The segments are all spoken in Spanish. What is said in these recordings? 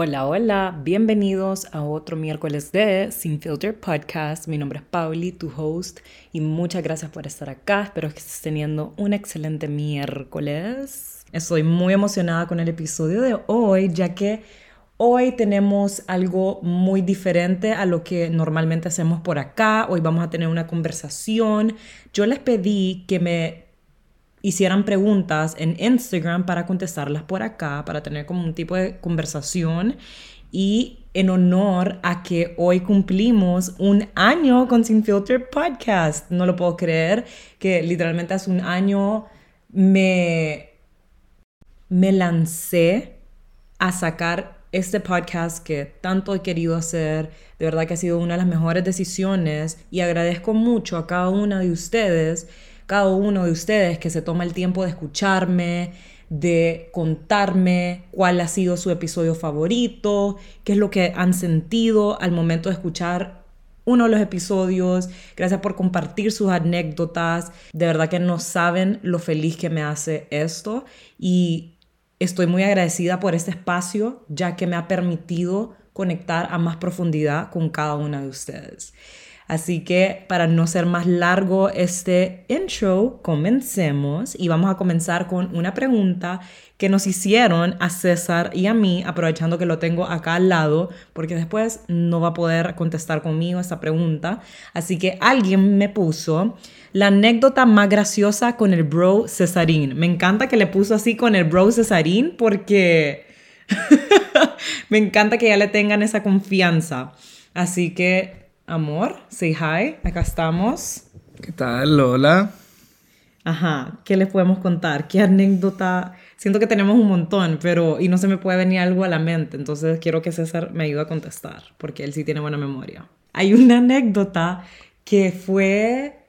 Hola, hola, bienvenidos a otro miércoles de Sin Filter Podcast. Mi nombre es Pauli, tu host, y muchas gracias por estar acá. Espero que estés teniendo un excelente miércoles. Estoy muy emocionada con el episodio de hoy, ya que hoy tenemos algo muy diferente a lo que normalmente hacemos por acá. Hoy vamos a tener una conversación. Yo les pedí que me hicieran preguntas en Instagram para contestarlas por acá, para tener como un tipo de conversación. Y en honor a que hoy cumplimos un año con Sin Filter Podcast. No lo puedo creer que literalmente hace un año me, me lancé a sacar este podcast que tanto he querido hacer. De verdad que ha sido una de las mejores decisiones y agradezco mucho a cada una de ustedes cada uno de ustedes que se toma el tiempo de escucharme, de contarme cuál ha sido su episodio favorito, qué es lo que han sentido al momento de escuchar uno de los episodios. Gracias por compartir sus anécdotas. De verdad que no saben lo feliz que me hace esto y estoy muy agradecida por este espacio ya que me ha permitido conectar a más profundidad con cada una de ustedes. Así que para no ser más largo este intro, comencemos y vamos a comenzar con una pregunta que nos hicieron a César y a mí, aprovechando que lo tengo acá al lado, porque después no va a poder contestar conmigo esta pregunta. Así que alguien me puso la anécdota más graciosa con el bro Cesarín. Me encanta que le puso así con el bro Cesarín porque me encanta que ya le tengan esa confianza. Así que Amor, say hi, acá estamos. ¿Qué tal, Lola? Ajá, ¿qué les podemos contar? ¿Qué anécdota? Siento que tenemos un montón, pero y no se me puede venir algo a la mente, entonces quiero que César me ayude a contestar, porque él sí tiene buena memoria. Hay una anécdota que fue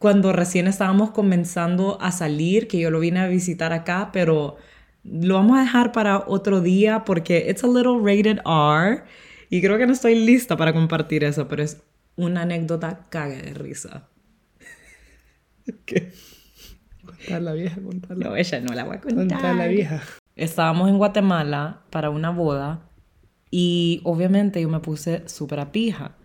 cuando recién estábamos comenzando a salir, que yo lo vine a visitar acá, pero lo vamos a dejar para otro día porque it's a little rated R y creo que no estoy lista para compartir eso, pero es una anécdota cague de risa. ¿Qué? Contar la vieja, contarla. No, ella no la voy a contar. Contar la vieja. Estábamos en Guatemala para una boda y obviamente yo me puse súper a pija.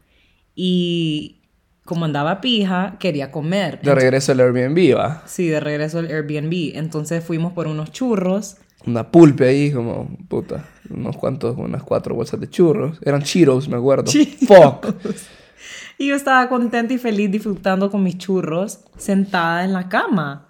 Y como andaba pija, quería comer. De regreso al Airbnb, ¿va? Sí, de regreso al Airbnb. Entonces fuimos por unos churros una pulpe ahí, como, puta, unos cuantos, unas cuatro bolsas de churros. Eran churros, me acuerdo. Fuck. Y yo estaba contenta y feliz disfrutando con mis churros, sentada en la cama.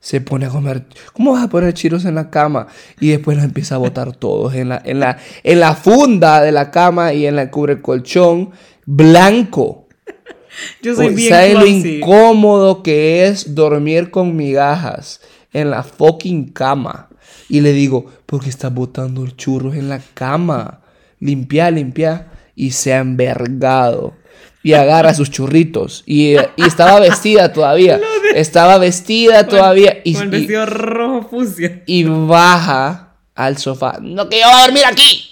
Se pone a comer. ¿Cómo vas a poner churros en la cama? Y después los empieza a botar todos en la, en la, en la funda de la cama y en la cubre colchón blanco. Yo soy bien ¿Sabes lo incómodo que es dormir con migajas en la fucking cama? Y le digo, ¿por qué estás botando churros en la cama? Limpia, limpia. Y se ha envergado. Y agarra sus churritos. Y, estaba vestida todavía. Estaba vestida todavía. Y, con vestido rojo fucsia. Y baja al sofá. No, que yo voy a dormir aquí.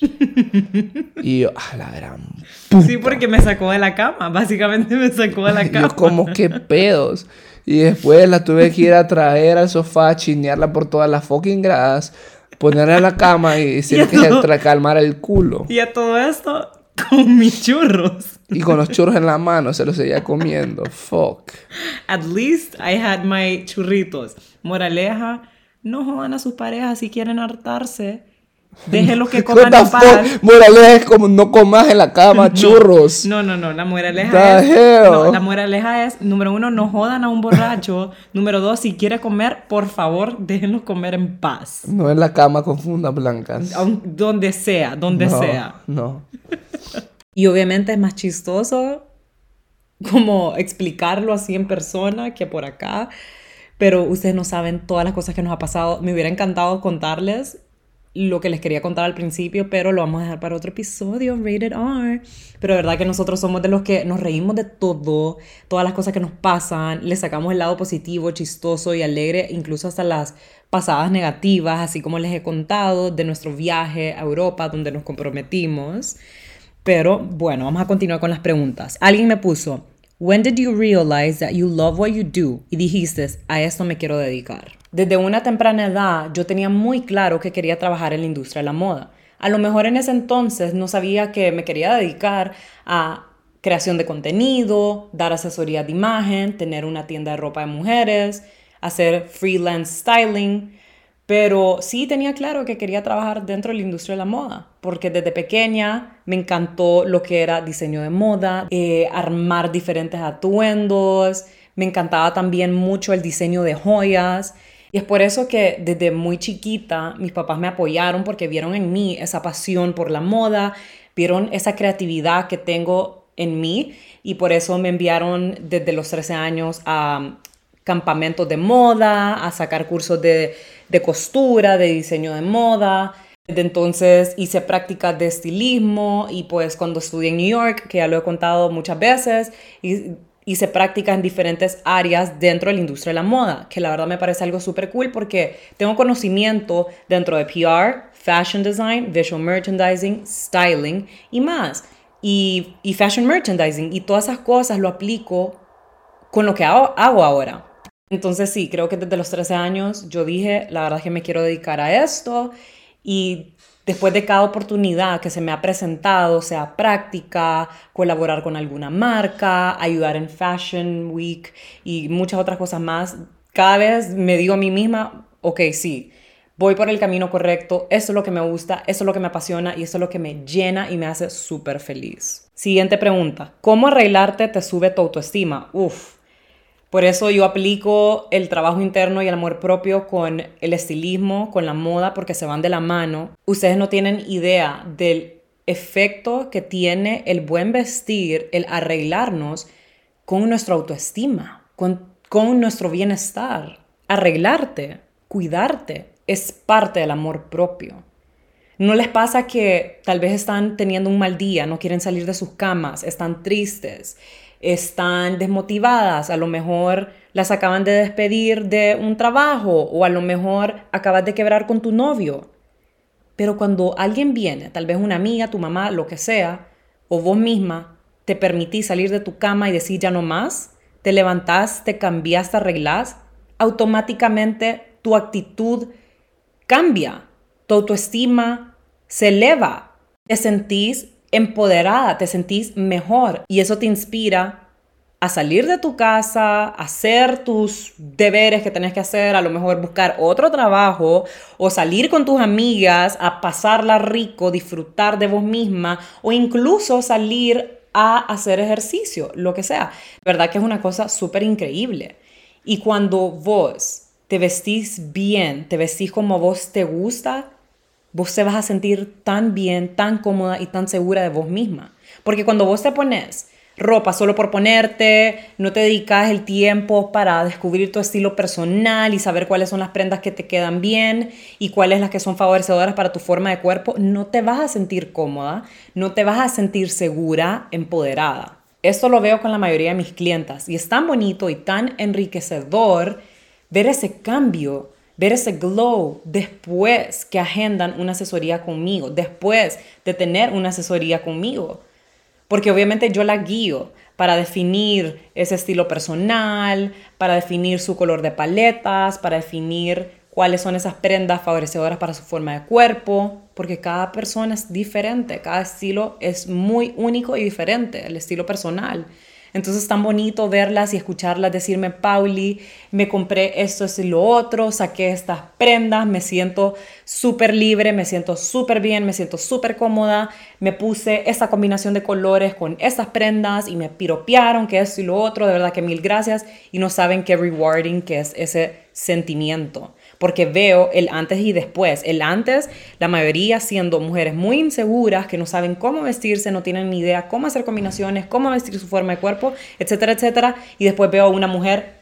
y yo, a la gran Sí, porque me sacó de la cama. Básicamente me sacó de la cama. yo, como que pedos. Y después la tuve que ir a traer al sofá, chinearla por todas las fucking gradas, ponerla en la cama y decir que se calmar el culo. Y a todo esto con mis churros. Y con los churros en la mano se los seguía comiendo. Fuck. At least I had my churritos. Moraleja, no jodan a sus parejas si quieren hartarse Déjenlo que coman en paz. Moraleja es como no comas en la cama churros. No, no, no. La moraleja es. No, la moraleja es: número uno, no jodan a un borracho. número dos, si quiere comer, por favor, déjenlo comer en paz. No en la cama con fundas blancas. Donde sea, donde sea. No. y obviamente es más chistoso como explicarlo así en persona que por acá. Pero ustedes no saben todas las cosas que nos ha pasado. Me hubiera encantado contarles lo que les quería contar al principio, pero lo vamos a dejar para otro episodio, rated R. Pero de verdad que nosotros somos de los que nos reímos de todo, todas las cosas que nos pasan, le sacamos el lado positivo, chistoso y alegre, incluso hasta las pasadas negativas, así como les he contado de nuestro viaje a Europa donde nos comprometimos. Pero bueno, vamos a continuar con las preguntas. Alguien me puso, When did you realize that you love what you do? Y dijiste, a esto me quiero dedicar. Desde una temprana edad yo tenía muy claro que quería trabajar en la industria de la moda. A lo mejor en ese entonces no sabía que me quería dedicar a creación de contenido, dar asesoría de imagen, tener una tienda de ropa de mujeres, hacer freelance styling, pero sí tenía claro que quería trabajar dentro de la industria de la moda, porque desde pequeña me encantó lo que era diseño de moda, eh, armar diferentes atuendos, me encantaba también mucho el diseño de joyas. Y es por eso que desde muy chiquita mis papás me apoyaron porque vieron en mí esa pasión por la moda, vieron esa creatividad que tengo en mí y por eso me enviaron desde los 13 años a campamentos de moda, a sacar cursos de, costura, de diseño de moda. Desde entonces hice prácticas de estilismo y pues cuando estudié en New York, que ya lo he contado muchas veces, hice prácticas en diferentes áreas dentro de la industria de la moda, que la verdad me parece algo súper cool porque tengo conocimiento dentro de PR, fashion design, visual merchandising, styling y más. Y, y fashion merchandising y todas esas cosas lo aplico con lo que hago, hago ahora. Entonces sí, creo que desde los 13 años yo dije, la verdad es que me quiero dedicar a esto y después de cada oportunidad que se me ha presentado, sea práctica, colaborar con alguna marca, ayudar en Fashion Week y muchas otras cosas más, cada vez me digo a mí misma, ok, sí, voy por el camino correcto, eso es lo que me gusta, eso es lo que me apasiona y eso es lo que me llena y me hace súper feliz. Siguiente pregunta, ¿cómo arreglarte te sube tu autoestima? Uf, por eso yo aplico el trabajo interno y el amor propio con el estilismo, con la moda, porque se van de la mano. Ustedes no tienen idea del efecto que tiene el buen vestir, el arreglarnos con nuestra autoestima, con, nuestro bienestar. Arreglarte, cuidarte, es parte del amor propio. ¿No les pasa que tal vez están teniendo un mal día, no quieren salir de sus camas, están tristes, están desmotivadas, a lo mejor las acaban de despedir de un trabajo o a lo mejor acabas de quebrar con tu novio. Pero cuando alguien viene, tal vez una amiga, tu mamá, lo que sea, o vos misma, te permitís salir de tu cama y decir ya no más, te levantás, te cambias, te arreglás, automáticamente tu actitud cambia, tu autoestima se eleva, te sentís empoderada, te sentís mejor y eso te inspira a salir de tu casa, a hacer tus deberes que tenés que hacer, a lo mejor buscar otro trabajo o salir con tus amigas a pasarla rico, disfrutar de vos misma o incluso salir a hacer ejercicio, lo que sea. ¿Verdad que es una cosa súper increíble? Y cuando vos te vestís bien, te vestís como vos te gusta, vos te vas a sentir tan bien, tan cómoda y tan segura de vos misma. Porque cuando vos te pones ropa solo por ponerte, no te dedicas el tiempo para descubrir tu estilo personal y saber cuáles son las prendas que te quedan bien y cuáles las que son favorecedoras para tu forma de cuerpo, no te vas a sentir cómoda, no te vas a sentir segura, empoderada. Esto lo veo con la mayoría de mis clientas y es tan bonito y tan enriquecedor ver ese cambio ver ese glow después que agendan una asesoría conmigo, después de tener una asesoría conmigo. Porque obviamente yo la guío para definir ese estilo personal, para definir su color de paletas, para definir cuáles son esas prendas favorecedoras para su forma de cuerpo, porque cada persona es diferente, cada estilo es muy único y diferente, el estilo personal. Entonces es tan bonito verlas y escucharlas decirme, Pauli, me compré esto, esto y lo otro, saqué estas prendas, me siento súper libre, me siento súper bien, me siento súper cómoda, me puse esta combinación de colores con estas prendas y me piropearon que esto y lo otro, de verdad que mil gracias y no saben qué rewarding que es ese sentimiento porque veo el antes y después. El antes, la mayoría siendo mujeres muy inseguras, que no saben cómo vestirse, no tienen ni idea cómo hacer combinaciones, cómo vestir su forma de cuerpo, etcétera, etcétera. Y después veo una mujer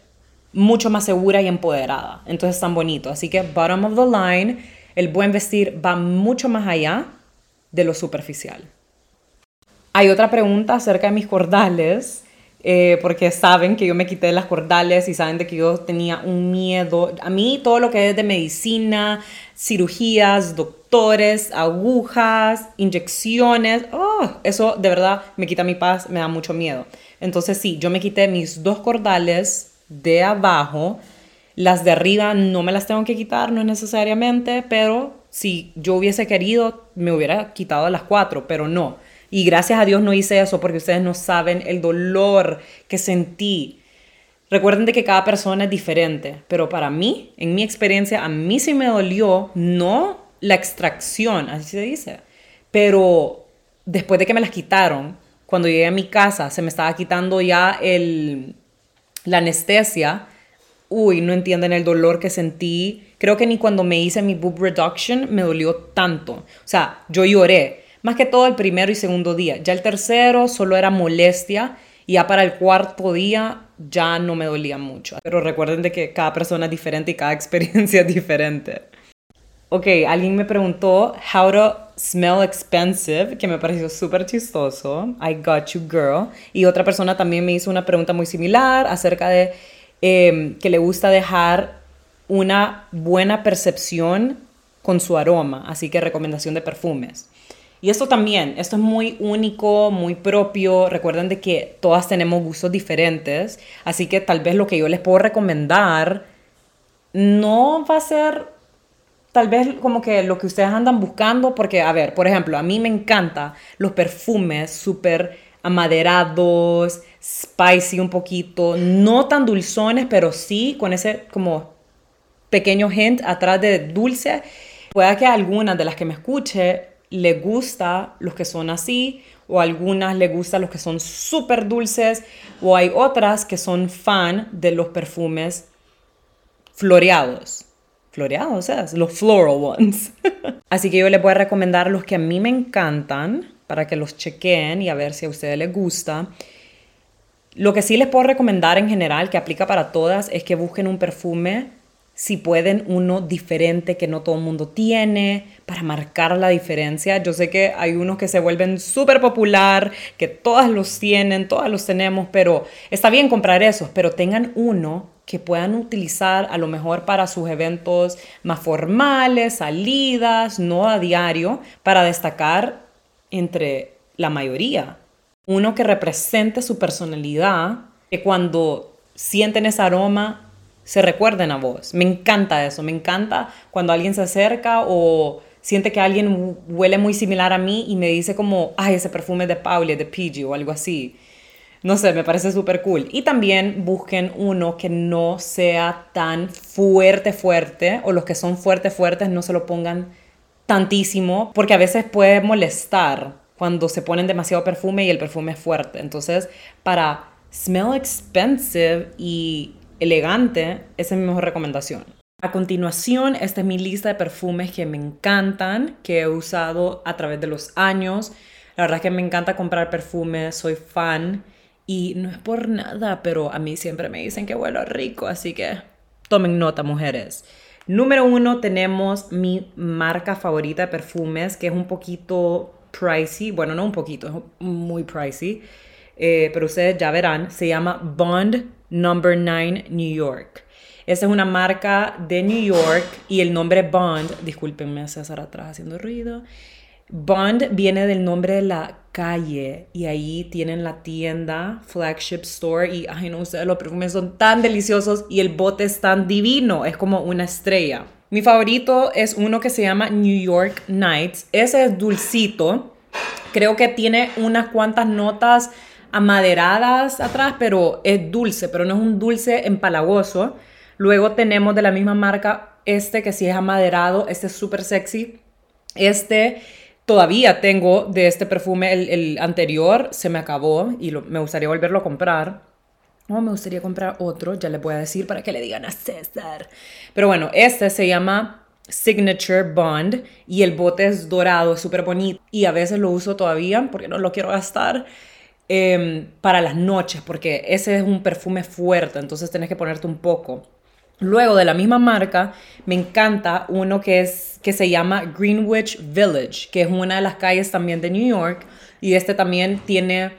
mucho más segura y empoderada. Entonces, tan bonito. Así que, bottom of the line, el buen vestir va mucho más allá de lo superficial. Hay otra pregunta acerca de mis cordales eh, porque saben que yo me quité las cordales y saben de que yo tenía un miedo. A mí todo lo que es de medicina, cirugías, doctores, agujas, inyecciones, oh, eso de verdad me quita mi paz, me da mucho miedo. Entonces sí, yo me quité mis dos cordales de abajo. Las de arriba no me las tengo que quitar, no necesariamente, pero si yo hubiese querido, me hubiera quitado las cuatro, pero no. Y gracias a Dios no hice eso porque ustedes no saben el dolor que sentí. Recuerden de que cada persona es diferente, pero para mí, en mi experiencia, a mí sí me dolió, no la extracción, así se dice, pero después de que me las quitaron, cuando llegué a mi casa, se me estaba quitando ya el, la anestesia. Uy, no entienden el dolor que sentí. Creo que ni cuando me hice mi boob reduction me dolió tanto. O sea, yo lloré más que todo el primero y segundo día. Ya el tercero solo era molestia y ya para el cuarto día ya no me dolía mucho. Pero recuerden de que cada persona es diferente y cada experiencia es diferente. Ok, alguien me preguntó how to smell expensive, que me pareció súper chistoso. I got you, girl. Y otra persona también me hizo una pregunta muy similar acerca de em, que le gusta dejar una buena percepción con su aroma. Así que recomendación de perfumes. Y esto también, esto es muy único, muy propio. Recuerden de que todas tenemos gustos diferentes, así que tal vez lo que yo les puedo recomendar no va a ser tal vez como que lo que ustedes andan buscando, porque, a ver, por ejemplo, a mí me encantan los perfumes súper amaderados, spicy un poquito, no tan dulzones, pero sí con ese como pequeño hint atrás de dulce. Pueda que algunas de las que me escuche le gusta los que son así, o algunas le gusta los que son súper dulces, o hay otras que son fan de los perfumes floreados. Floreados, sea, los floral ones. así que yo les voy a recomendar los que a mí me encantan para que los chequen y a ver si a ustedes les gusta. Lo que sí les puedo recomendar en general, que aplica para todas, es que busquen un perfume si pueden uno diferente que no todo el mundo tiene para marcar la diferencia. Yo sé que hay unos que se vuelven súper popular, que todas los tienen, todas los tenemos, pero está bien comprar esos, pero tengan uno que puedan utilizar a lo mejor para sus eventos más formales, salidas, no a diario, para destacar entre la mayoría. Uno que represente su personalidad, que cuando sienten ese aroma se recuerden a vos. Me encanta eso, me encanta cuando alguien se acerca o siente que alguien huele muy similar a mí y me dice como, ay, ese perfume de Pauli, de PG o algo así. No sé, me parece súper cool. Y también busquen uno que no sea tan fuerte, fuerte, o los que son fuertes, fuertes, no se lo pongan tantísimo, porque a veces puede molestar cuando se ponen demasiado perfume y el perfume es fuerte. Entonces, para smell expensive y elegante, esa es mi mejor recomendación. A continuación, esta es mi lista de perfumes que me encantan, que he usado a través de los años. La verdad es que me encanta comprar perfumes, soy fan y no es por nada, pero a mí siempre me dicen que huelo rico, así que tomen nota, mujeres. Número uno tenemos mi marca favorita de perfumes, que es un poquito pricey, bueno, no un poquito, es muy pricey, eh, pero ustedes ya verán, se llama Bond Number 9 New York. Esa es una marca de New York y el nombre Bond, discúlpenme César atrás haciendo ruido, Bond viene del nombre de la calle y ahí tienen la tienda, flagship store y, ay no, ustedes los perfumes son tan deliciosos y el bote es tan divino, es como una estrella. Mi favorito es uno que se llama New York Nights, ese es dulcito, creo que tiene unas cuantas notas amaderadas atrás, pero es dulce, pero no es un dulce empalagoso. Luego tenemos de la misma marca este que sí es amaderado, este es súper sexy. Este todavía tengo de este perfume, el, anterior se me acabó y me gustaría volverlo a comprar. O me gustaría comprar otro, ya les voy a decir para que le digan a César. Pero bueno, este se llama Signature Bond y el bote es dorado, es súper bonito y a veces lo uso todavía porque no lo quiero gastar. Em, para las noches, porque ese es un perfume fuerte, entonces tenés que ponerte un poco. Luego de la misma marca, me encanta uno que, es, que se llama Greenwich Village, que es una de las calles también de New York, y este también tiene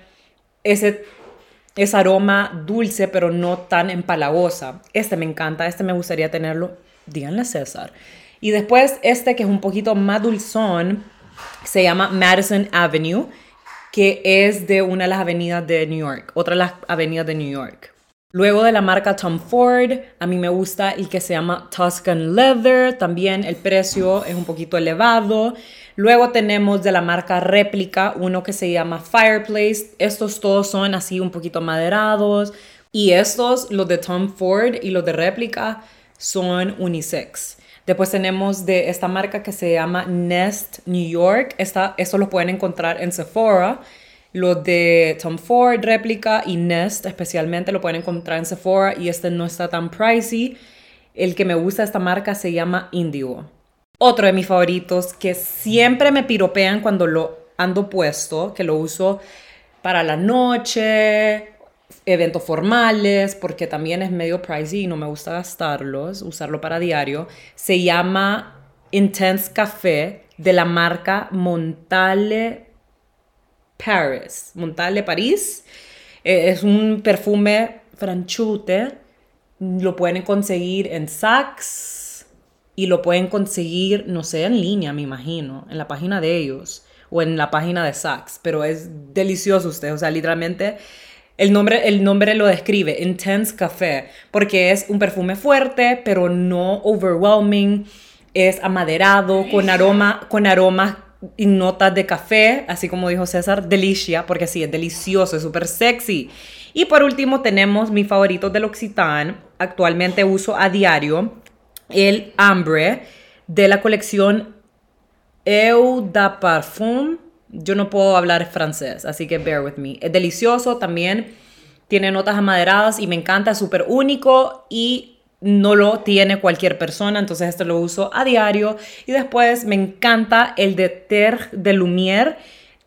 ese, ese aroma dulce, pero no tan empalagosa. Este me encanta, este me gustaría tenerlo, díganle César. Y después este que es un poquito más dulzón, se llama Madison Avenue que es de una de las avenidas de New York, otra de las avenidas de New York. Luego de la marca Tom Ford, a mí me gusta el que se llama Tuscan Leather, también el precio es un poquito elevado. Luego tenemos de la marca Réplica uno que se llama Fireplace. Estos todos son así un poquito maderados. Y estos, los de Tom Ford y los de Réplica, son unisex. Después tenemos de esta marca que se llama Nest New York. Esta, eso lo pueden encontrar en Sephora. Los de Tom Ford, réplica y Nest especialmente lo pueden encontrar en Sephora y este no está tan pricey. El que me gusta de esta marca se llama Indigo. Otro de mis favoritos que siempre me piropean cuando lo ando puesto, que lo uso para la noche, eventos formales, porque también es medio pricey y no me gusta gastarlos, usarlo para diario. Se llama Intense Café de la marca Montale Paris, Montale París. Eh, es un perfume franchute. Lo pueden conseguir en Saks y lo pueden conseguir, no sé, en línea, me imagino, en la página de ellos o en la página de Saks. Pero es delicioso usted, o sea, literalmente el nombre, el nombre lo describe, Intense Café, porque es un perfume fuerte, pero no overwhelming. Es amaderado, con aroma, con aromas y notas de café, así como dijo César, delicia, porque sí, es delicioso, es súper sexy. Y por último tenemos mi favorito del Occitan, actualmente uso a diario, el Ambre de la colección Eau de Parfum. Yo no puedo hablar francés, así que bear with me. Es delicioso también, tiene notas amaderadas y me encanta, es súper único y no lo tiene cualquier persona, entonces esto lo uso a diario. Y después me encanta el de Terre de Lumière.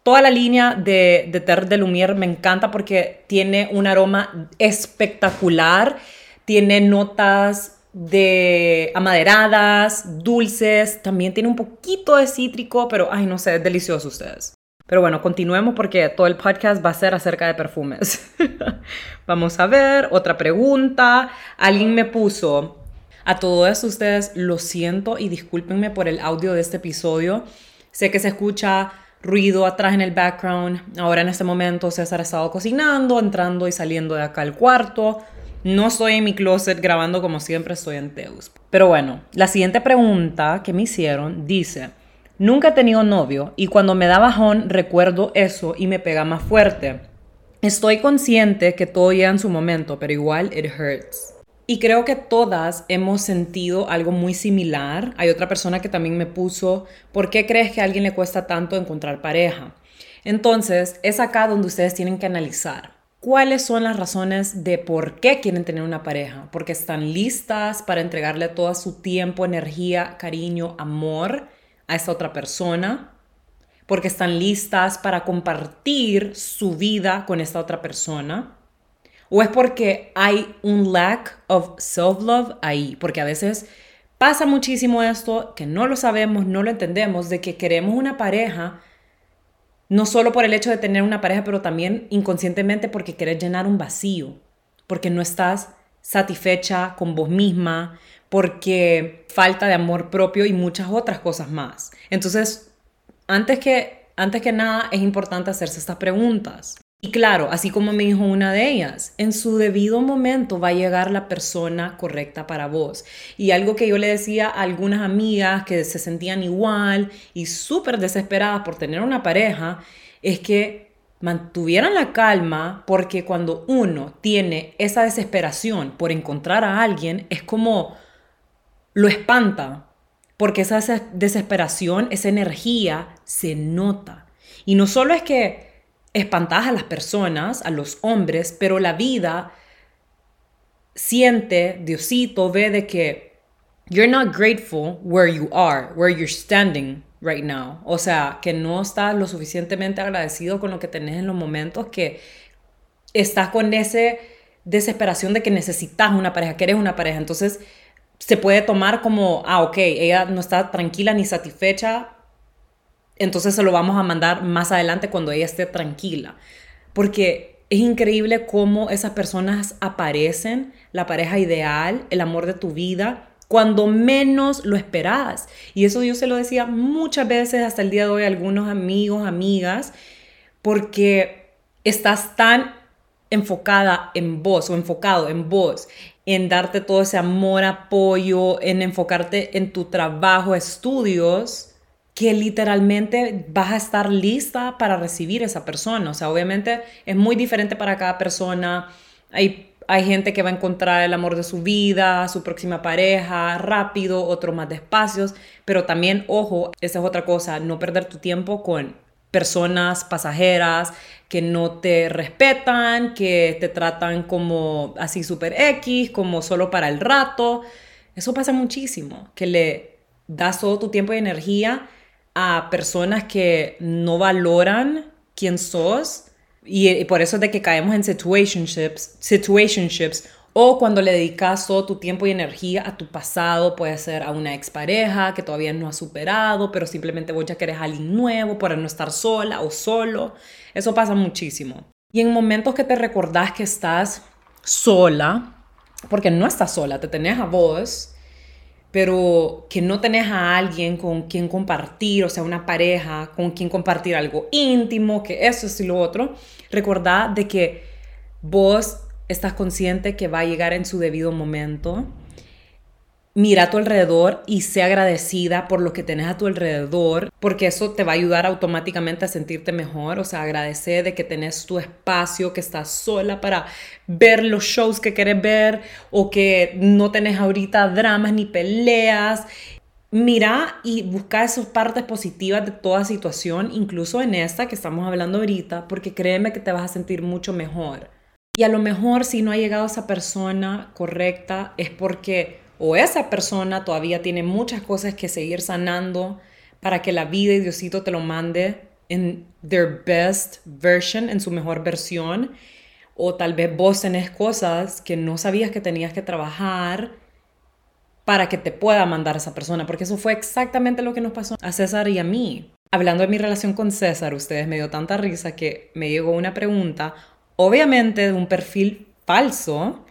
Toda la línea de, de Terre de Lumière me encanta porque tiene un aroma espectacular, tiene notas de amaderadas, dulces, también tiene un poquito de cítrico, pero ay, no sé, es delicioso ustedes. Pero bueno, continuemos porque todo el podcast va a ser acerca de perfumes. Vamos a ver, otra pregunta. Alguien me puso, a todos ustedes lo siento y discúlpenme por el audio de este episodio. Sé que se escucha ruido atrás en el background. Ahora en este momento César ha estado cocinando, entrando y saliendo de acá al cuarto. No estoy en mi closet grabando como siempre estoy en Teus. Pero bueno, la siguiente pregunta que me hicieron dice... Nunca he tenido novio y cuando me da bajón recuerdo eso y me pega más fuerte. Estoy consciente que todo llega en su momento, pero igual it hurts. Y creo que todas hemos sentido algo muy similar. Hay otra persona que también me puso, ¿por qué crees que a alguien le cuesta tanto encontrar pareja? Entonces, es acá donde ustedes tienen que analizar. ¿Cuáles son las razones de por qué quieren tener una pareja? Porque están listas para entregarle todo su tiempo, energía, cariño, amor a esa otra persona, porque están listas para compartir su vida con esta otra persona, o es porque hay un lack of self-love ahí, porque a veces pasa muchísimo esto que no lo sabemos, no lo entendemos, de que queremos una pareja, no solo por el hecho de tener una pareja, pero también inconscientemente porque quieres llenar un vacío, porque no estás satisfecha con vos misma, porque falta de amor propio y muchas otras cosas más. Entonces, antes que, antes que nada, es importante hacerse estas preguntas. Y claro, así como me dijo una de ellas, en su debido momento va a llegar la persona correcta para vos. Y algo que yo le decía a algunas amigas que se sentían igual y súper desesperadas por tener una pareja, es que mantuvieran la calma porque cuando uno tiene esa desesperación por encontrar a alguien, es como lo espanta, porque esa desesperación, esa energía se nota. Y no solo es que espantas a las personas, a los hombres, pero la vida siente, Diosito ve de que you're not grateful where you are, where you're standing right now. O sea, que no estás lo suficientemente agradecido con lo que tenés en los momentos que estás con esa desesperación de que necesitas una pareja, que eres una pareja. Entonces, se puede tomar como, ah, ok, ella no está tranquila ni satisfecha, entonces se lo vamos a mandar más adelante cuando ella esté tranquila. Porque es increíble cómo esas personas aparecen, la pareja ideal, el amor de tu vida, cuando menos lo esperas. Y eso yo se lo decía muchas veces hasta el día de hoy a algunos amigos, amigas, porque estás tan enfocada en vos o enfocado en vos, en darte todo ese amor, apoyo, en enfocarte en tu trabajo, estudios, que literalmente vas a estar lista para recibir esa persona. O sea, obviamente es muy diferente para cada persona. Hay, hay gente que va a encontrar el amor de su vida, su próxima pareja, rápido, otro más despacio. Pero también, ojo, esa es otra cosa, no perder tu tiempo con personas pasajeras que no te respetan, que te tratan como así super X, como solo para el rato. Eso pasa muchísimo, que le das todo tu tiempo y energía a personas que no valoran quién sos y, por eso es de que caemos en situationships, situationships o cuando le dedicas todo tu tiempo y energía a tu pasado, puede ser a una expareja que todavía no has superado, pero simplemente vos ya querés a alguien nuevo para no estar sola o solo. Eso pasa muchísimo. Y en momentos que te recordás que estás sola, porque no estás sola, te tenés a vos, pero que no tenés a alguien con quien compartir, o sea, una pareja con quien compartir algo íntimo, que eso es y lo otro, recordad de que vos estás consciente que va a llegar en su debido momento mira a tu alrededor y sé agradecida por lo que tenés a tu alrededor, porque eso te va a ayudar automáticamente a sentirte mejor, o sea, agradecer de que tenés tu espacio, que estás sola para ver los shows que quieres ver o que no tenés ahorita dramas ni peleas. Mira y busca esas partes positivas de toda situación, incluso en esta que estamos hablando ahorita, porque créeme que te vas a sentir mucho mejor. Y a lo mejor si no ha llegado esa persona correcta es porque o esa persona todavía tiene muchas cosas que seguir sanando para que la vida y Diosito te lo mande en their best version, en su mejor versión, o tal vez vos tenés cosas que no sabías que tenías que trabajar para que te pueda mandar esa persona, porque eso fue exactamente lo que nos pasó a César y a mí. Hablando de mi relación con César, ustedes me dio tanta risa que me llegó una pregunta, obviamente de un perfil falso,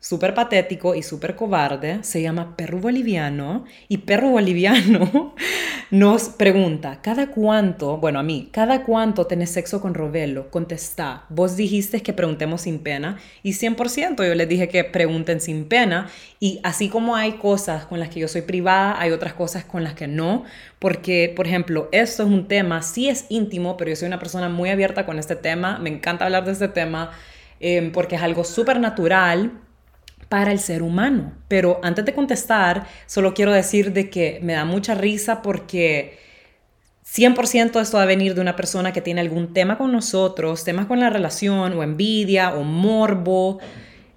súper patético y súper cobarde, se llama Perro Boliviano, y Perro Boliviano nos pregunta, ¿cada cuánto, bueno a mí, cada cuánto tenés sexo con Robelo? Contesta, vos dijiste que preguntemos sin pena, y 100% yo les dije que pregunten sin pena, y así como hay cosas con las que yo soy privada, hay otras cosas con las que no, porque, por ejemplo, esto es un tema, sí es íntimo, pero yo soy una persona muy abierta con este tema, me encanta hablar de este tema, eh, porque es algo súper natural, para el ser humano. Pero antes de contestar, solo quiero decir de que me da mucha risa porque 100% esto va a venir de una persona que tiene algún tema con nosotros, temas con la relación o envidia o morbo.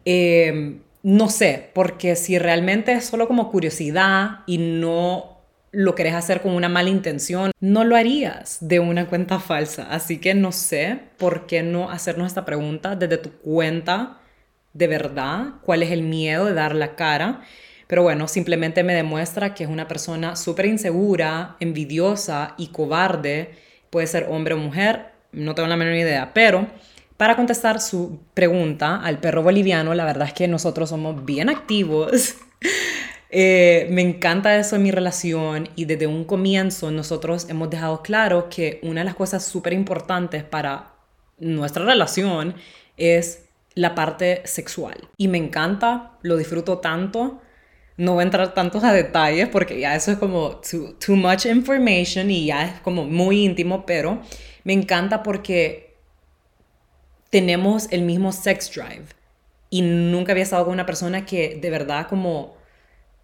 Em, no sé, porque si realmente es solo como curiosidad y no lo querés hacer con una mala intención, no lo harías de una cuenta falsa. Así que no sé por qué no hacernos esta pregunta desde tu cuenta de verdad, cuál es el miedo de dar la cara. Pero bueno, simplemente me demuestra que es una persona súper insegura, envidiosa y cobarde. Puede ser hombre o mujer, no tengo la menor idea. Pero para contestar su pregunta al perro boliviano, la verdad es que nosotros somos bien activos. Eh, me encanta eso en mi relación y desde un comienzo nosotros hemos dejado claro que una de las cosas súper importantes para nuestra relación es la parte sexual. Y me encanta, lo disfruto tanto. No voy a entrar tantos a detalles porque ya eso es como too, much information y ya es como muy íntimo, pero me encanta porque tenemos el mismo sex drive. Y nunca había estado con una persona que de verdad como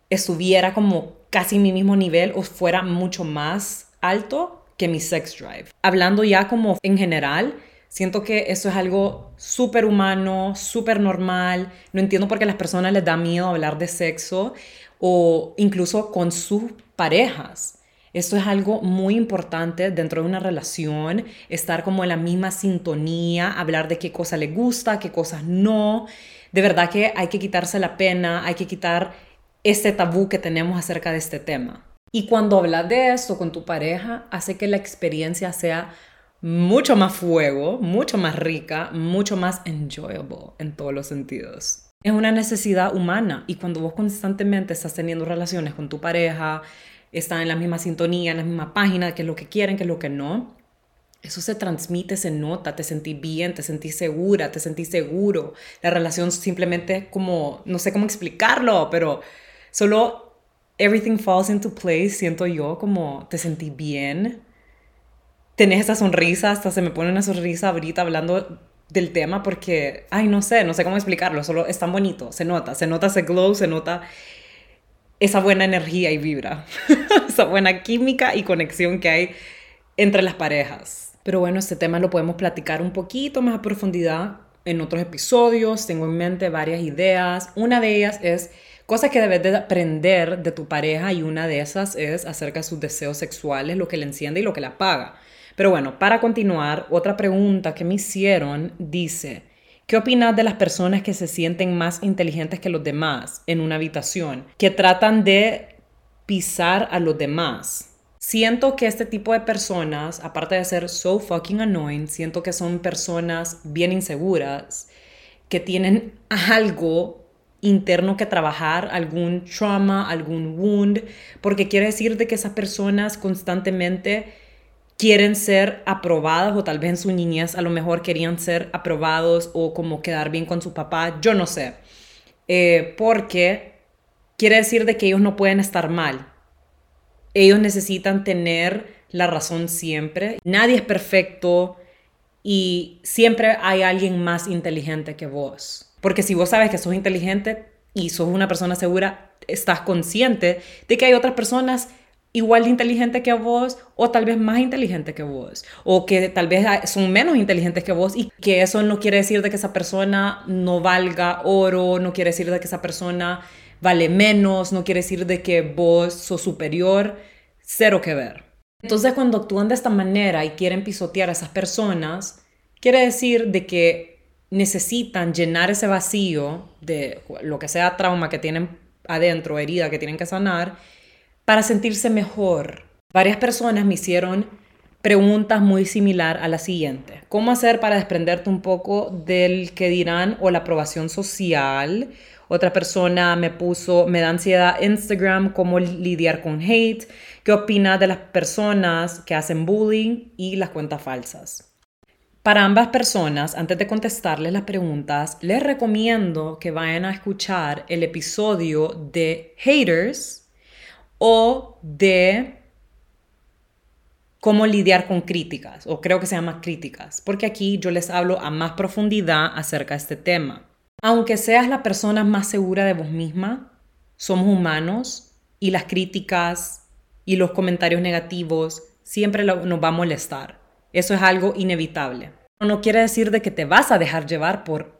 estuviera como casi mi mismo nivel o fuera mucho más alto que mi sex drive. Hablando ya como en general, Siento que eso es algo súper humano, súper normal. No entiendo por qué a las personas les da miedo hablar de sexo o incluso con sus parejas. Esto es algo muy importante dentro de una relación, estar como en la misma sintonía, hablar de qué cosa le gusta, qué cosas no. De verdad que hay que quitarse la pena, hay que quitar este tabú que tenemos acerca de este tema. Y cuando hablas de esto con tu pareja, hace que la experiencia sea mucho más fuego, mucho más rica, mucho más enjoyable en todos los sentidos. Es una necesidad humana y cuando vos constantemente estás teniendo relaciones con tu pareja, están en la misma sintonía, en la misma página, qué es lo que quieren, qué es lo que no, eso se transmite, se nota, te sentís bien, te sentís segura, te sentís seguro. La relación simplemente como, no sé cómo explicarlo, pero solo everything falls into place, siento yo, como te sentís bien. Tenés esa sonrisa, hasta se me pone una sonrisa ahorita hablando del tema porque, ay, no sé, no sé cómo explicarlo, solo es tan bonito, se nota, se nota ese glow, se nota esa buena energía y vibra, esa buena química y conexión que hay entre las parejas. Pero bueno, este tema lo podemos platicar un poquito más a profundidad en otros episodios. Tengo en mente varias ideas. Una de ellas es cosas que debes de aprender de tu pareja y una de esas es acerca de sus deseos sexuales, lo que le enciende y lo que la apaga. Pero bueno, para continuar, otra pregunta que me hicieron dice, ¿qué opinas de las personas que se sienten más inteligentes que los demás en una habitación, que tratan de pisar a los demás? Siento que este tipo de personas, aparte de ser so fucking annoying, siento que son personas bien inseguras, que tienen algo interno que trabajar, algún trauma, algún wound, porque quiere decir de que esas personas constantemente quieren ser aprobadas o tal vez en su niñez a lo mejor querían ser aprobados o como quedar bien con su papá, yo no sé, eh, porque quiere decir de que ellos no pueden estar mal, ellos necesitan tener la razón siempre. Nadie es perfecto y siempre hay alguien más inteligente que vos. Porque si vos sabes que sos inteligente y sos una persona segura, estás consciente de que hay otras personas igual de inteligentes que vos o tal vez más inteligentes que vos o que tal vez son menos inteligentes que vos y que eso no quiere decir de que esa persona no valga oro, no quiere decir de que esa persona vale menos, no quiere decir de que vos sos superior, cero que ver. Entonces cuando actúan de esta manera y quieren pisotear a esas personas, quiere decir de que necesitan llenar ese vacío de lo que sea trauma que tienen adentro, herida que tienen que sanar, para sentirse mejor. Varias personas me hicieron preguntas muy similar a la siguiente. ¿Cómo hacer para desprenderte un poco del que dirán o la aprobación social otra persona me puso, me da ansiedad Instagram, cómo lidiar con hate, qué opina de las personas que hacen bullying y las cuentas falsas. Para ambas personas, antes de contestarles las preguntas, les recomiendo que vayan a escuchar el episodio de haters o de cómo lidiar con críticas, o creo que se llama críticas, porque aquí yo les hablo a más profundidad acerca de este tema. Aunque seas la persona más segura de vos misma, somos humanos y las críticas y los comentarios negativos siempre nos va a molestar. Eso es algo inevitable. No quiere decir de que te vas a dejar llevar por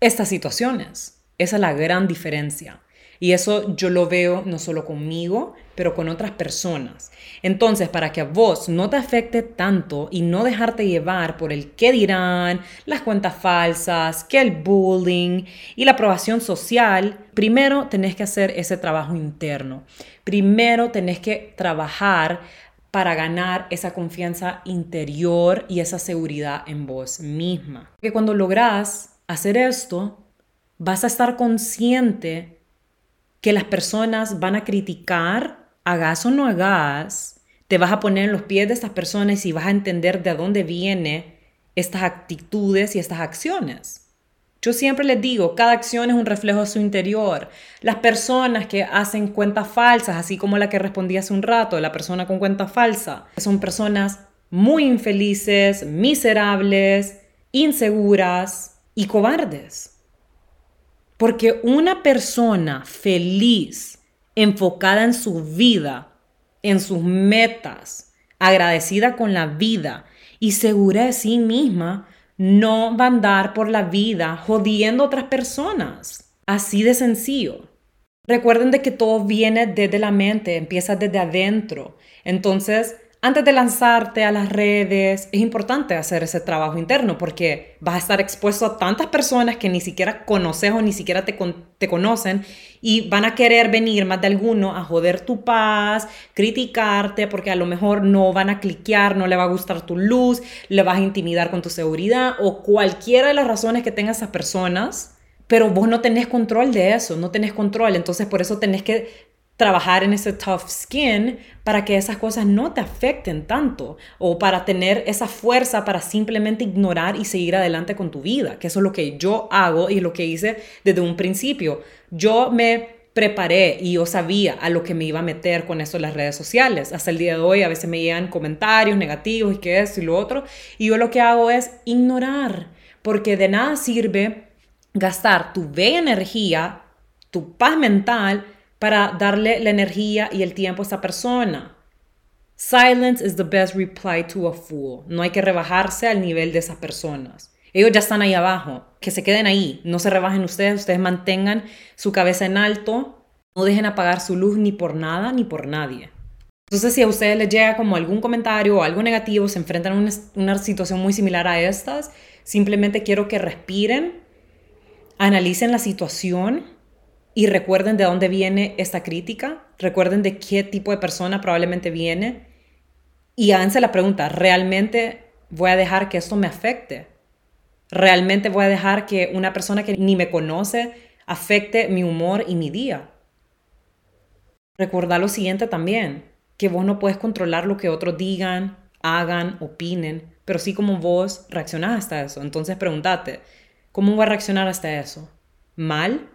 estas situaciones. Esa es la gran diferencia. Y eso yo lo veo no solo conmigo, pero con otras personas. Entonces, para que a vos no te afecte tanto y no dejarte llevar por el qué dirán, las cuentas falsas, que el bullying y la aprobación social, primero tenés que hacer ese trabajo interno. Primero tenés que trabajar para ganar esa confianza interior y esa seguridad en vos misma. Que cuando logras hacer esto, vas a estar consciente que las personas van a criticar, hagas o no hagas, te vas a poner en los pies de estas personas y vas a entender de dónde vienen estas actitudes y estas acciones. Yo siempre les digo, cada acción es un reflejo de su interior. Las personas que hacen cuentas falsas, así como la que respondí hace un rato, la persona con cuenta falsa, son personas muy infelices, miserables, inseguras y cobardes. Porque una persona feliz, enfocada en su vida, en sus metas, agradecida con la vida y segura de sí misma, no va a andar por la vida jodiendo a otras personas. Así de sencillo. Recuerden de que todo viene desde la mente, empieza desde adentro. Entonces, antes de lanzarte a las redes, es importante hacer ese trabajo interno porque vas a estar expuesto a tantas personas que ni siquiera conoces o ni siquiera te, te conocen y van a querer venir más de alguno a joder tu paz, criticarte porque a lo mejor no van a cliquear, no le va a gustar tu luz, le vas a intimidar con tu seguridad o cualquiera de las razones que tengan esas personas, pero vos no tenés control de eso, no tenés control, entonces por eso tenés que trabajar en ese tough skin para que esas cosas no te afecten tanto o para tener esa fuerza para simplemente ignorar y seguir adelante con tu vida, que eso es lo que yo hago y lo que hice desde un principio. Yo me preparé y yo sabía a lo que me iba a meter con eso en las redes sociales. Hasta el día de hoy a veces me llegan comentarios negativos y que esto y lo otro. Y yo lo que hago es ignorar, porque de nada sirve gastar tu bella energía, tu paz mental, para darle la energía y el tiempo a esa persona. Silence is the best reply to a fool. No hay que rebajarse al nivel de esas personas. Ellos ya están ahí abajo. Que se queden ahí. No se rebajen ustedes. Ustedes mantengan su cabeza en alto. No dejen apagar su luz ni por nada ni por nadie. Entonces, si a ustedes les llega como algún comentario o algo negativo, se enfrentan a una, situación muy similar a estas, simplemente quiero que respiren, analicen la situación y recuerden de dónde viene esta crítica, recuerden de qué tipo de persona probablemente viene y háganse la pregunta, ¿realmente voy a dejar que esto me afecte? ¿Realmente voy a dejar que una persona que ni me conoce afecte mi humor y mi día? Recordar lo siguiente también, que vos no puedes controlar lo que otros digan, hagan, opinen, pero sí como vos reaccionás hasta eso. Entonces pregúntate, ¿cómo voy a reaccionar hasta eso? ¿Mal?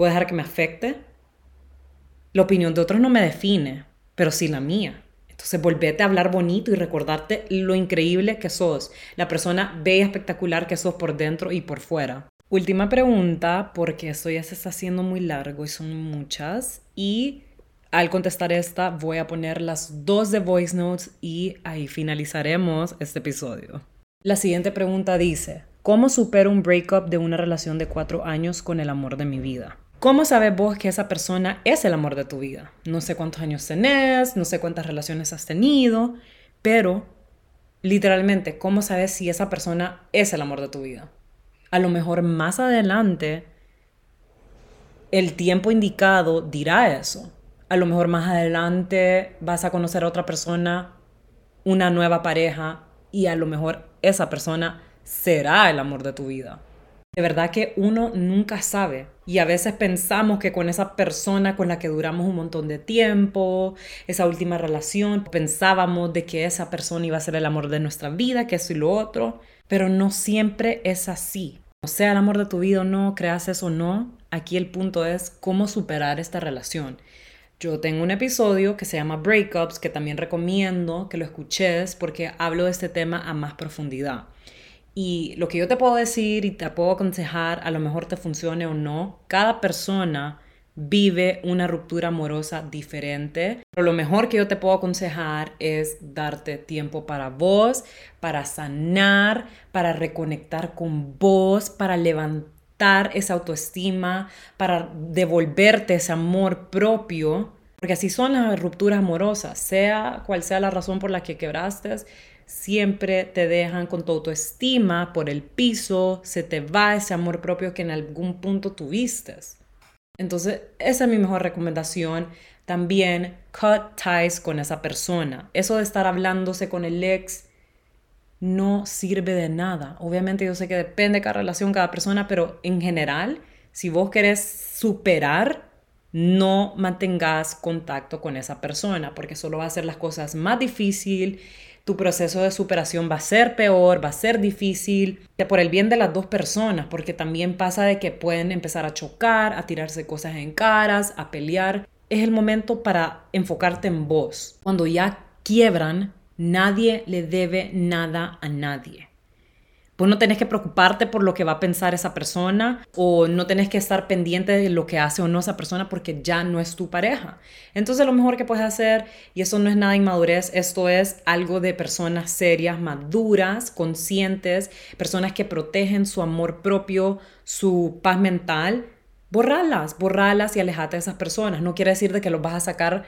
¿Voy a dejar que me afecte? La opinión de otros no me define, pero sí la mía. Entonces, volvete a hablar bonito y recordarte lo increíble que sos, la persona bella, espectacular que sos por dentro y por fuera. Última pregunta, porque esto ya se está haciendo muy largo y son muchas. Y al contestar esta, voy a poner las dos de voice notes y ahí finalizaremos este episodio. La siguiente pregunta dice, ¿cómo supero un breakup de una relación de cuatro años con el amor de mi vida? ¿Cómo sabes vos que esa persona es el amor de tu vida? No sé cuántos años tenés, no sé cuántas relaciones has tenido, pero literalmente, ¿cómo sabes si esa persona es el amor de tu vida? A lo mejor más adelante, el tiempo indicado dirá eso. A lo mejor más adelante vas a conocer a otra persona, una nueva pareja, y a lo mejor esa persona será el amor de tu vida. De verdad que uno nunca sabe y a veces pensamos que con esa persona con la que duramos un montón de tiempo, esa última relación, pensábamos de que esa persona iba a ser el amor de nuestra vida, que eso y lo otro, pero no siempre es así. O sea el amor de tu vida o no, creas eso o no, aquí el punto es cómo superar esta relación. Yo tengo un episodio que se llama Breakups, que también recomiendo que lo escuches porque hablo de este tema a más profundidad. Y lo que yo te puedo decir y te puedo aconsejar, a lo mejor te funcione o no, cada persona vive una ruptura amorosa diferente. Pero lo mejor que yo te puedo aconsejar es darte tiempo para vos, para sanar, para reconectar con vos, para levantar esa autoestima, para devolverte ese amor propio. Porque así son las rupturas amorosas, sea cual sea la razón por la que quebraste, siempre te dejan con tu autoestima por el piso, se te va ese amor propio que en algún punto tuviste. Entonces, esa es mi mejor recomendación. También cut ties con esa persona. Eso de estar hablándose con el ex no sirve de nada. Obviamente yo sé que depende de cada relación, cada persona, pero en general, si vos querés superar, no mantengas contacto con esa persona, porque solo va a hacer las cosas más difícil tu proceso de superación va a ser peor, va a ser difícil, por el bien de las dos personas, porque también pasa de que pueden empezar a chocar, a tirarse cosas en caras, a pelear. Es el momento para enfocarte en vos. Cuando ya quiebran, nadie le debe nada a nadie. Vos no tenés que preocuparte por lo que va a pensar esa persona o no tenés que estar pendiente de lo que hace o no esa persona porque ya no es tu pareja. Entonces lo mejor que puedes hacer, y eso no es nada inmadurez, esto es algo de personas serias, maduras, conscientes, personas que protegen su amor propio, su paz mental, borralas, borralas y alejate de esas personas. No quiere decir de que los vas a sacar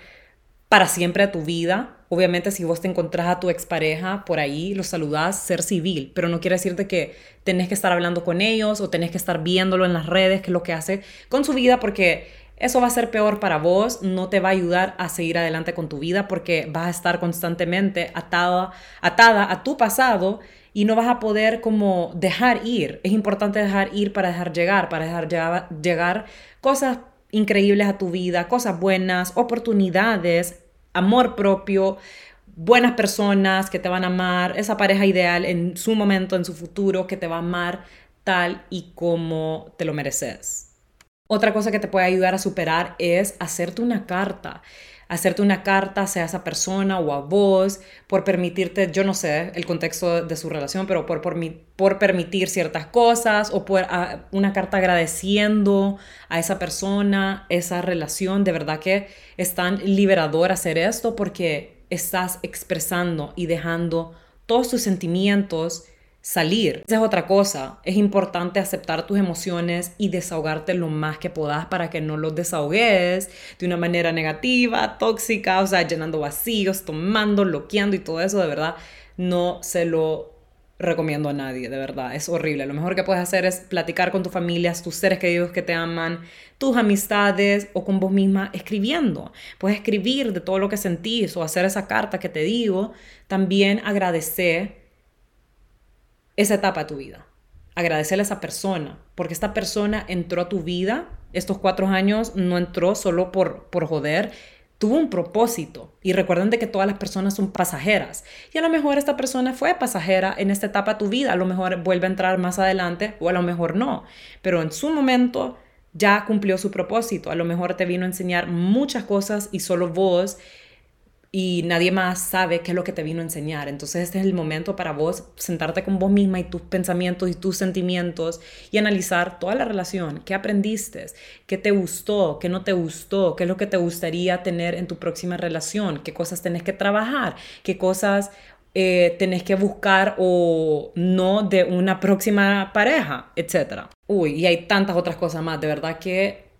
para siempre a tu vida. Obviamente si vos te encontrás a tu expareja por ahí, los saludás, ser civil, pero no quiere decirte que tenés que estar hablando con ellos o tenés que estar viéndolo en las redes, que es lo que hace con su vida, porque eso va a ser peor para vos, no te va a ayudar a seguir adelante con tu vida porque vas a estar constantemente atada, atada a tu pasado y no vas a poder como dejar ir. Es importante dejar ir para dejar llegar, para dejar llegar cosas increíbles a tu vida, cosas buenas, oportunidades, amor propio, buenas personas que te van a amar, esa pareja ideal en su momento, en su futuro, que te va a amar tal y como te lo mereces. Otra cosa que te puede ayudar a superar es hacerte una carta hacerte una carta, sea a esa persona o a vos, por permitirte, yo no sé el contexto de su relación, pero por, por, por permitir ciertas cosas o por una carta agradeciendo a esa persona, esa relación. De verdad que es tan liberador hacer esto porque estás expresando y dejando todos tus sentimientos salir. Esa es otra cosa. Es importante aceptar tus emociones y desahogarte lo más que puedas para que no los desahogues de una manera negativa, tóxica, o sea, llenando vacíos, tomando, bloqueando y todo eso, de verdad, no se lo recomiendo a nadie, de verdad, es horrible. Lo mejor que puedes hacer es platicar con tu familia, tus seres queridos que te aman, tus amistades o con vos misma escribiendo. Puedes escribir de todo lo que sentís o hacer esa carta que te digo. También agradecer esa etapa de tu vida. Agradecerle a esa persona, porque esta persona entró a tu vida, estos cuatro años no entró solo por, por joder, tuvo un propósito. Y recuerden de que todas las personas son pasajeras. Y a lo mejor esta persona fue pasajera en esta etapa de tu vida, a lo mejor vuelve a entrar más adelante o a lo mejor no. Pero en su momento ya cumplió su propósito. A lo mejor te vino a enseñar muchas cosas y solo vos y nadie más sabe qué es lo que te vino a enseñar. Entonces este es el momento para vos sentarte con vos misma y tus pensamientos y tus sentimientos y analizar toda la relación, qué aprendiste, qué te gustó, qué no te gustó, qué es lo que te gustaría tener en tu próxima relación, qué cosas tenés que trabajar, qué cosas eh, tenés que buscar o no de una próxima pareja, etc. Uy, y hay tantas otras cosas más, de verdad que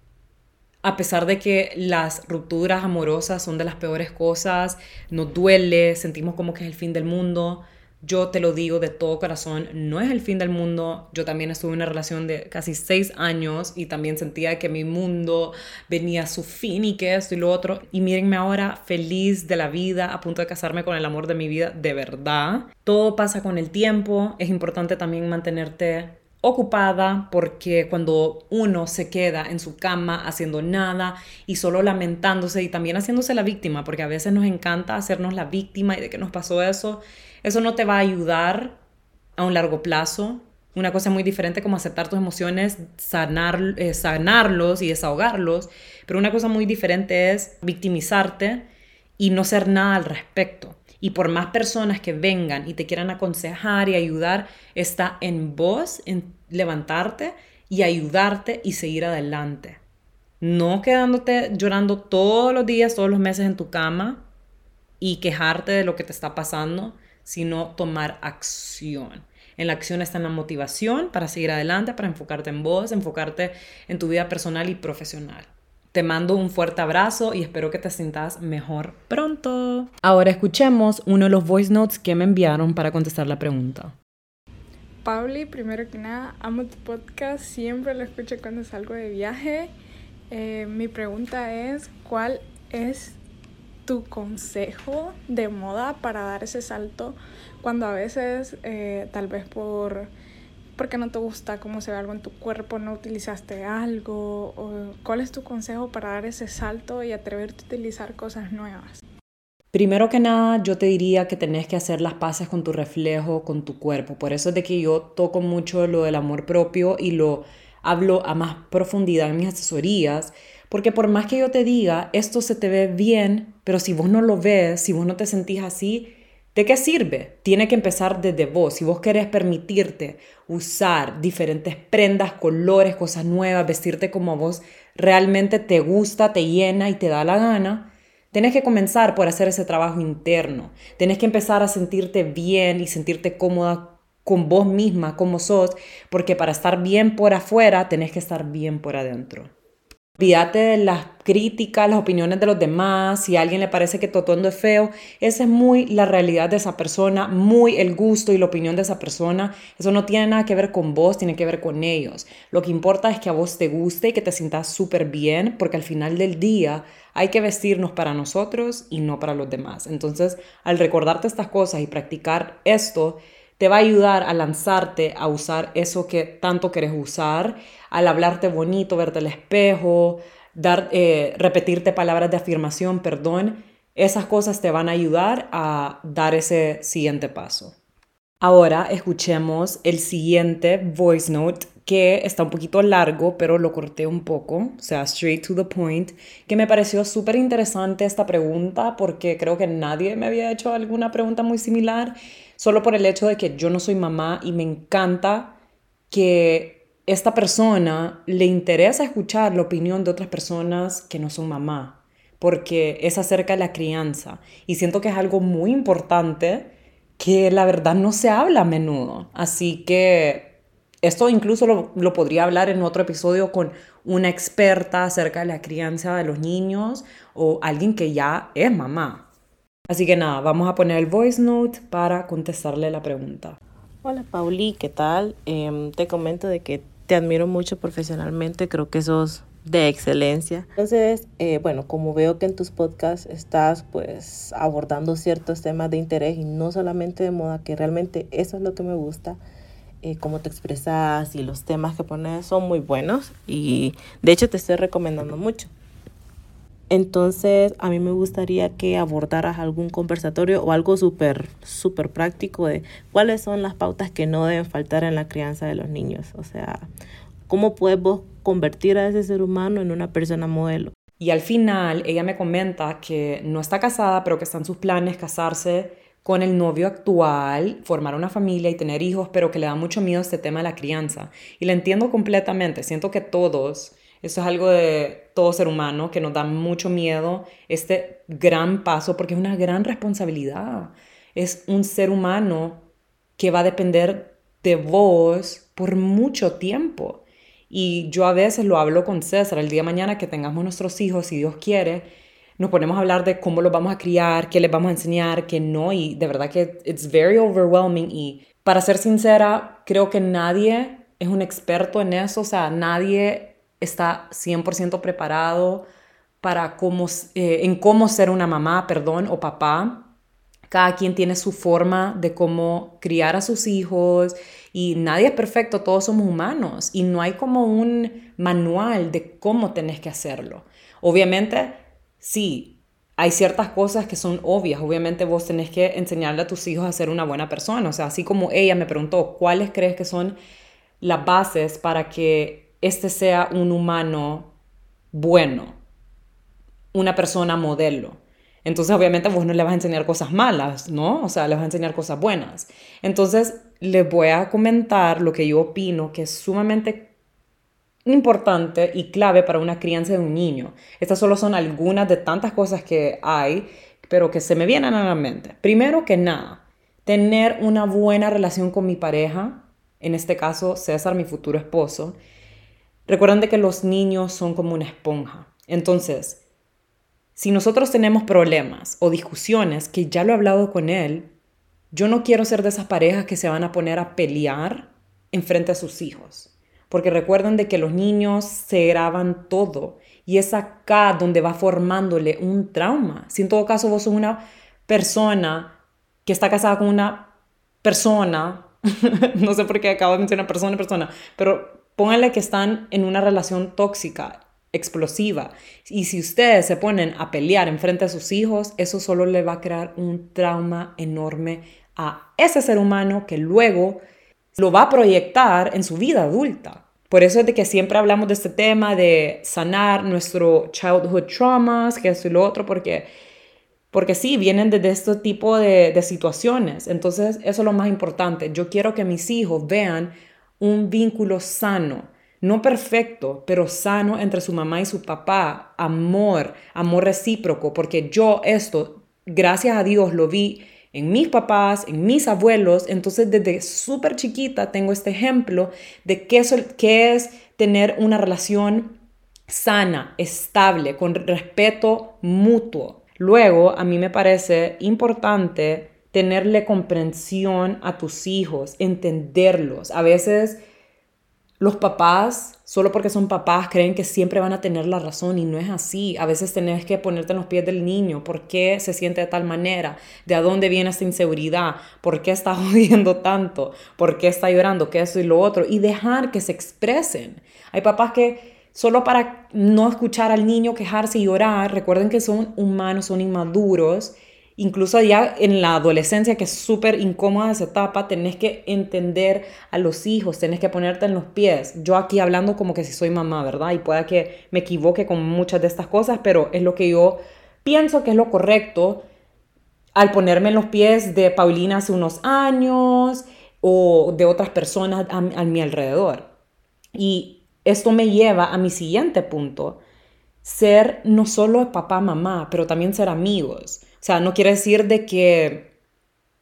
a pesar de que las rupturas amorosas son de las peores cosas, nos duele, sentimos como que es el fin del mundo, yo te lo digo de todo corazón, no es el fin del mundo. Yo también estuve en una relación de casi seis años y también sentía que mi mundo venía a su fin y que esto y lo otro. Y mírenme ahora feliz de la vida, a punto de casarme con el amor de mi vida, de verdad. Todo pasa con el tiempo. Es importante también mantenerte ocupada porque cuando uno se queda en su cama haciendo nada y solo lamentándose y también haciéndose la víctima, porque a veces nos encanta hacernos la víctima y de que nos pasó eso, eso no te va a ayudar a un largo plazo. Una cosa muy diferente como aceptar tus emociones, sanar, eh, sanarlos y desahogarlos, pero una cosa muy diferente es victimizarte y no ser nada al respecto. Y por más personas que vengan y te quieran aconsejar y ayudar, está en vos, en levantarte y ayudarte y seguir adelante. No quedándote llorando todos los días, todos los meses en tu cama y quejarte de lo que te está pasando, sino tomar acción. En la acción está la motivación para seguir adelante, para enfocarte en vos, enfocarte en tu vida personal y profesional. Te mando un fuerte abrazo y espero que te sientas mejor pronto. Ahora escuchemos uno de los voice notes que me enviaron para contestar la pregunta. Pauli, primero que nada, amo tu podcast, siempre lo escucho cuando salgo de viaje. Eh, mi pregunta es, ¿cuál es tu consejo de moda para dar ese salto cuando a veces, eh, tal vez por porque no te gusta cómo se ve algo en tu cuerpo, no utilizaste algo, o cuál es tu consejo para dar ese salto y atreverte a utilizar cosas nuevas. Primero que nada, yo te diría que tenés que hacer las paces con tu reflejo, con tu cuerpo. Por eso es de que yo toco mucho lo del amor propio y lo hablo a más profundidad en mis asesorías, porque por más que yo te diga, esto se te ve bien, pero si vos no lo ves, si vos no te sentís así, ¿De qué sirve? Tiene que empezar desde vos. Si vos querés permitirte usar diferentes prendas, colores, cosas nuevas, vestirte como vos realmente te gusta, te llena y te da la gana, tenés que comenzar por hacer ese trabajo interno. Tenés que empezar a sentirte bien y sentirte cómoda con vos misma, como sos, porque para estar bien por afuera, tenés que estar bien por adentro. Olvídate de las críticas, las opiniones de los demás, si a alguien le parece que tu atuendo es feo, esa es muy la realidad de esa persona, muy el gusto y la opinión de esa persona. Eso no tiene nada que ver con vos, tiene que ver con ellos. Lo que importa es que a vos te guste y que te sientas súper bien, porque al final del día hay que vestirnos para nosotros y no para los demás. Entonces, al recordarte estas cosas y practicar esto, te va a ayudar a lanzarte a usar eso que tanto quieres usar, al hablarte bonito, verte al espejo, dar, eh, repetirte palabras de afirmación, perdón, esas cosas te van a ayudar a dar ese siguiente paso. Ahora escuchemos el siguiente voice note que está un poquito largo, pero lo corté un poco, o sea, straight to the point, que me pareció súper interesante esta pregunta porque creo que nadie me había hecho alguna pregunta muy similar, solo por el hecho de que yo no soy mamá y me encanta que esta persona le interesa escuchar la opinión de otras personas que no son mamá, porque es acerca de la crianza y siento que es algo muy importante que la verdad no se habla a menudo, así que esto incluso lo, podría hablar en otro episodio con una experta acerca de la crianza de los niños o alguien que ya es mamá. Así que nada, vamos a poner el voice note para contestarle la pregunta. Hola Pauli, ¿qué tal? Em, te comento de que te admiro mucho profesionalmente, creo que sos de excelencia. Entonces, eh, bueno, como veo que en tus podcasts estás pues abordando ciertos temas de interés y no solamente de moda, que realmente eso es lo que me gusta, eh, cómo te expresas y los temas que pones son muy buenos y de hecho te estoy recomendando mucho. Entonces, a mí me gustaría que abordaras algún conversatorio o algo súper, súper práctico de cuáles son las pautas que no deben faltar en la crianza de los niños. O sea, cómo puedes convertir a ese ser humano en una persona modelo. Y al final, ella me comenta que no está casada, pero que están sus planes casarse con el novio actual, formar una familia y tener hijos, pero que le da mucho miedo este tema de la crianza. Y la entiendo completamente. Siento que todos, eso es algo de todo ser humano, que nos da mucho miedo este gran paso, porque es una gran responsabilidad. Es un ser humano que va a depender de vos por mucho tiempo. Y yo a veces lo hablo con César, el día de mañana que tengamos nuestros hijos, si Dios quiere, nos ponemos a hablar de cómo los vamos a criar, qué les vamos a enseñar, qué no, y de verdad que it's very overwhelming. Y para ser sincera, creo que nadie es un experto en eso, o sea, nadie está 100% preparado para cómo, eh, en cómo ser una mamá, perdón, o papá. Cada quien tiene su forma de cómo criar a sus hijos y nadie es perfecto, todos somos humanos y no hay como un manual de cómo tenés que hacerlo. Obviamente sí, hay ciertas cosas que son obvias. Obviamente vos tenés que enseñarle a tus hijos a ser una buena persona. O sea, así como ella me preguntó, ¿cuáles crees que son las bases para que este sea un humano bueno? Una persona modelo. Entonces, obviamente, vos no le vas a enseñar cosas malas, ¿no? O sea, le vas a enseñar cosas buenas. Entonces, les voy a comentar lo que yo opino que es sumamente importante y clave para una crianza de un niño. Estas solo son algunas de tantas cosas que hay, pero que se me vienen a la mente. Primero que nada, tener una buena relación con mi pareja, en este caso César, mi futuro esposo. Recuerden de que los niños son como una esponja. Entonces, si nosotros tenemos problemas o discusiones, que ya lo he hablado con él, yo no quiero ser de esas parejas que se van a poner a pelear en frente a sus hijos porque recuerden de que los niños se graban todo y es acá donde va formándole un trauma. Si en todo caso vos sos una persona que está casada con una persona, no sé por qué acabo de mencionar persona, persona, pero pónganle que están en una relación tóxica, explosiva. Y si ustedes se ponen a pelear en frente a sus hijos, eso solo le va a crear un trauma enorme a ese ser humano que luego lo va a proyectar en su vida adulta. Por eso es de que siempre hablamos de este tema de sanar nuestro childhood traumas, que es lo otro, porque, porque sí, vienen de este tipo de, de situaciones. Entonces, eso es lo más importante. Yo quiero que mis hijos vean un vínculo sano, no perfecto, pero sano entre su mamá y su papá, amor, amor recíproco, porque yo esto, gracias a Dios, lo vi en mis papás, en mis abuelos. Entonces, desde súper chiquita tengo este ejemplo de qué es, qué es tener una relación sana, estable, con respeto mutuo. Luego, a mí me parece importante tenerle comprensión a tus hijos, entenderlos. A veces los papás, solo porque son papás, creen que siempre van a tener la razón y no es así. A veces tenés que ponerte en los pies del niño. ¿Por qué se siente de tal manera? ¿De dónde viene esta inseguridad? ¿Por qué está jodiendo tanto? ¿Por qué está llorando? ¿Qué eso y lo otro? Y dejar que se expresen. Hay papás que solo para no escuchar al niño quejarse y llorar. Recuerden que son humanos, son inmaduros. Incluso ya en la adolescencia, que es súper incómoda esa etapa, tenés que entender a los hijos, tenés que ponerte en los pies. Yo aquí hablando como que si soy mamá, ¿verdad? Y pueda que me equivoque con muchas de estas cosas, pero es lo que yo pienso que es lo correcto al ponerme en los pies de Paulina hace unos años o de otras personas a, a mi alrededor. Y esto me lleva a mi siguiente punto, ser no solo papá, mamá, pero también ser amigos. O sea, no quiere decir de que,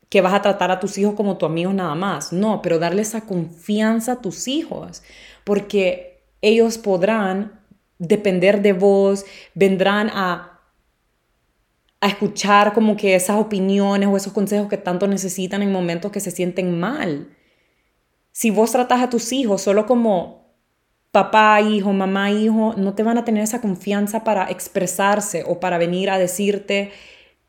que vas a tratar a tus hijos como tu amigo nada más, no, pero darle esa confianza a tus hijos, porque ellos podrán depender de vos, vendrán a a escuchar como que esas opiniones o esos consejos que tanto necesitan en momentos que se sienten mal. Si vos tratas a tus hijos solo como papá, hijo, mamá, hijo, no te van a tener esa confianza para expresarse o para venir a decirte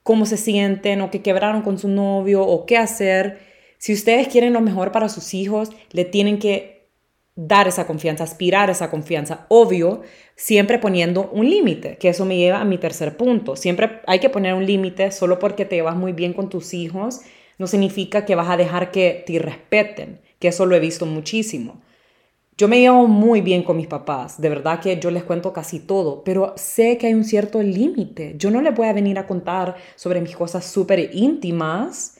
cómo se sienten o que quebraron con su novio o qué hacer. Si ustedes quieren lo mejor para sus hijos, le tienen que dar esa confianza, aspirar esa confianza. Obvio, siempre poniendo un límite, que eso me lleva a mi tercer punto. Siempre hay que poner un límite, solo porque te llevas muy bien con tus hijos, no significa que vas a dejar que te respeten, que eso lo he visto muchísimo. Yo me llevo muy bien con mis papás, de verdad que yo les cuento casi todo, pero sé que hay un cierto límite. Yo no les voy a venir a contar sobre mis cosas súper íntimas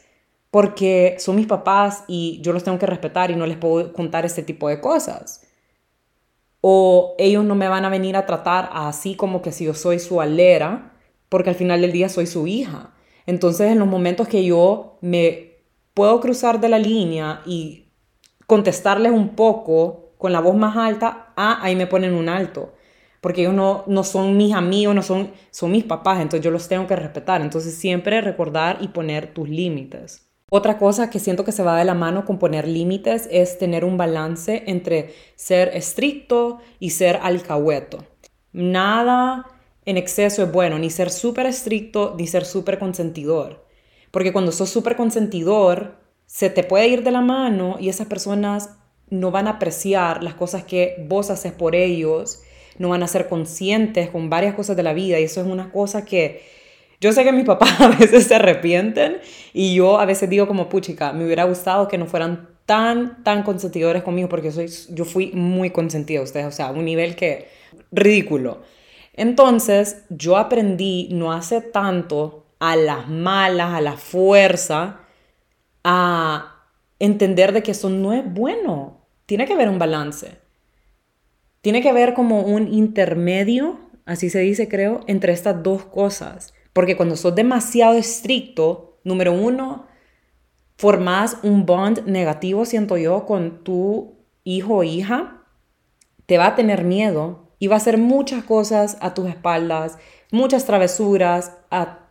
porque son mis papás y yo los tengo que respetar y no les puedo contar este tipo de cosas. O ellos no me van a venir a tratar así como que si yo soy su alera, porque al final del día soy su hija. Entonces en los momentos que yo me puedo cruzar de la línea y contestarles un poco con la voz más alta, ah, ahí me ponen un alto. Porque ellos no, no son mis amigos, no son, son mis papás, entonces yo los tengo que respetar. Entonces siempre recordar y poner tus límites. Otra cosa que siento que se va de la mano con poner límites es tener un balance entre ser estricto y ser alcahueto. Nada en exceso es bueno, ni ser súper estricto ni ser súper consentidor. Porque cuando sos súper consentidor, se te puede ir de la mano y esas personas no van a apreciar las cosas que vos haces por ellos, no van a ser conscientes con varias cosas de la vida y eso es una cosa que yo sé que mis papás a veces se arrepienten y yo a veces digo como, puchica, me hubiera gustado que no fueran tan, tan consentidores conmigo porque soy, yo fui muy consentida ustedes, o sea, un nivel que ridículo. Entonces, yo aprendí no hace tanto a las malas, a la fuerza, a entender de que eso no es bueno. Tiene que haber un balance. Tiene que haber como un intermedio, así se dice creo, entre estas dos cosas. Porque cuando sos demasiado estricto, número uno, formas un bond negativo, siento yo, con tu hijo o hija, te va a tener miedo y va a hacer muchas cosas a tus espaldas, muchas travesuras a,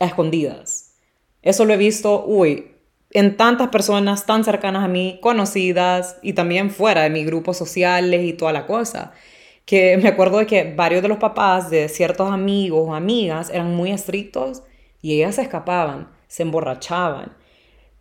escondidas. Eso lo he visto, uy, en tantas personas tan cercanas a mí, conocidas y también fuera de mis grupos sociales y toda la cosa que me acuerdo de que varios de los papás de ciertos amigos o amigas eran muy estrictos y ellas se escapaban, se emborrachaban.